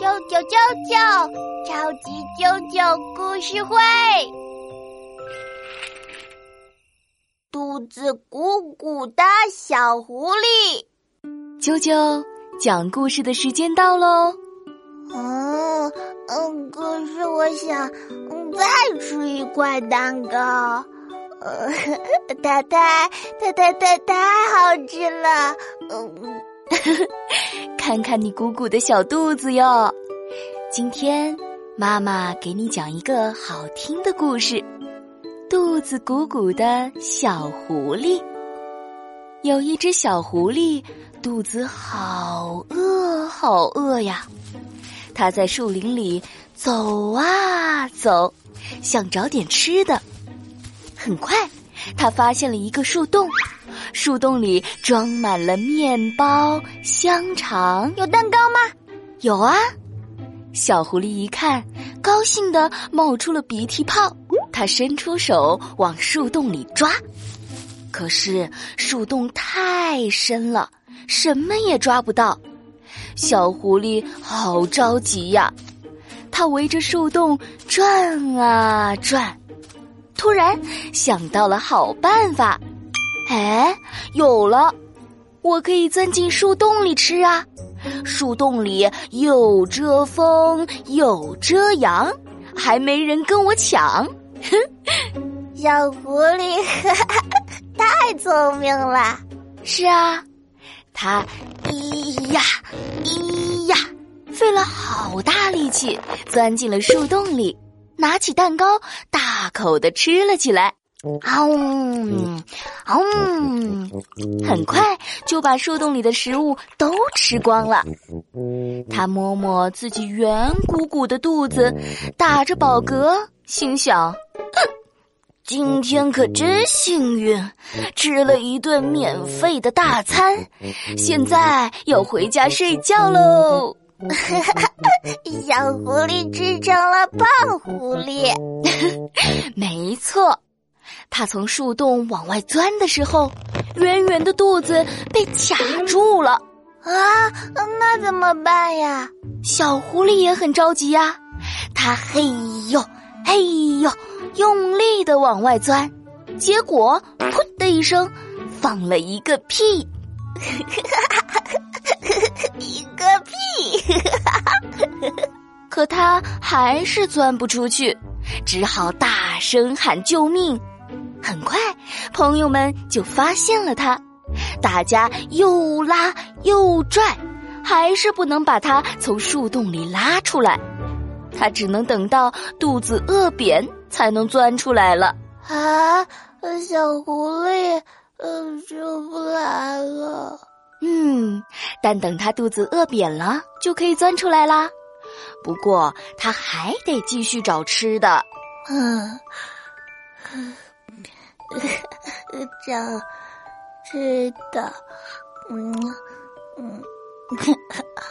啾啾啾啾！超级啾啾故事会，肚子鼓鼓的小狐狸，啾啾讲故事的时间到喽。嗯嗯，可是我想再吃一块蛋糕，呃，太太太太太太好吃了，嗯，看看你鼓鼓的小肚子哟，今天。妈妈给你讲一个好听的故事，《肚子鼓鼓的小狐狸》。有一只小狐狸，肚子好饿，好饿呀！它在树林里走啊走，想找点吃的。很快，它发现了一个树洞，树洞里装满了面包、香肠。有蛋糕吗？有啊。小狐狸一看，高兴的冒出了鼻涕泡。它伸出手往树洞里抓，可是树洞太深了，什么也抓不到。小狐狸好着急呀！它围着树洞转啊转，突然想到了好办法。哎，有了！我可以钻进树洞里吃啊！树洞里又遮风又遮阳，还没人跟我抢。哼，小狐狸太聪明了。是啊，它咿呀咿呀，费了好大力气，钻进了树洞里，拿起蛋糕，大口的吃了起来。啊呜，啊呜，很快就把树洞里的食物都吃光了。他摸摸自己圆鼓鼓的肚子，打着饱嗝，心想：“今天可真幸运，吃了一顿免费的大餐。现在要回家睡觉喽。”小狐狸吃成了胖狐狸，没错。他从树洞往外钻的时候，圆圆的肚子被卡住了啊！那怎么办呀？小狐狸也很着急呀。他嘿呦嘿呦，用力的往外钻，结果噗的一声，放了一个屁，一个屁！可他还是钻不出去，只好大声喊救命。很快，朋友们就发现了它，大家又拉又拽，还是不能把它从树洞里拉出来。它只能等到肚子饿扁才能钻出来了。啊，小狐狸，呃，出不来了。嗯，但等它肚子饿扁了，就可以钻出来啦。不过它还得继续找吃的。嗯。找吃的，嗯嗯。